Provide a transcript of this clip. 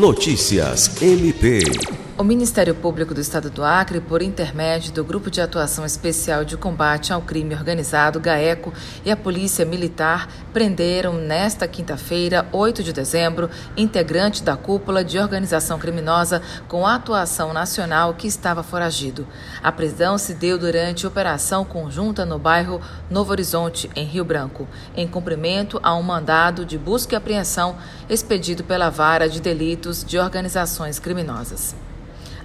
Notícias MP. O Ministério Público do Estado do Acre, por intermédio do Grupo de Atuação Especial de Combate ao Crime Organizado, GAECO, e a Polícia Militar, prenderam nesta quinta-feira, 8 de dezembro, integrante da cúpula de organização criminosa com atuação nacional que estava foragido. A prisão se deu durante operação conjunta no bairro Novo Horizonte, em Rio Branco, em cumprimento a um mandado de busca e apreensão expedido pela Vara de Delitos de Organizações Criminosas.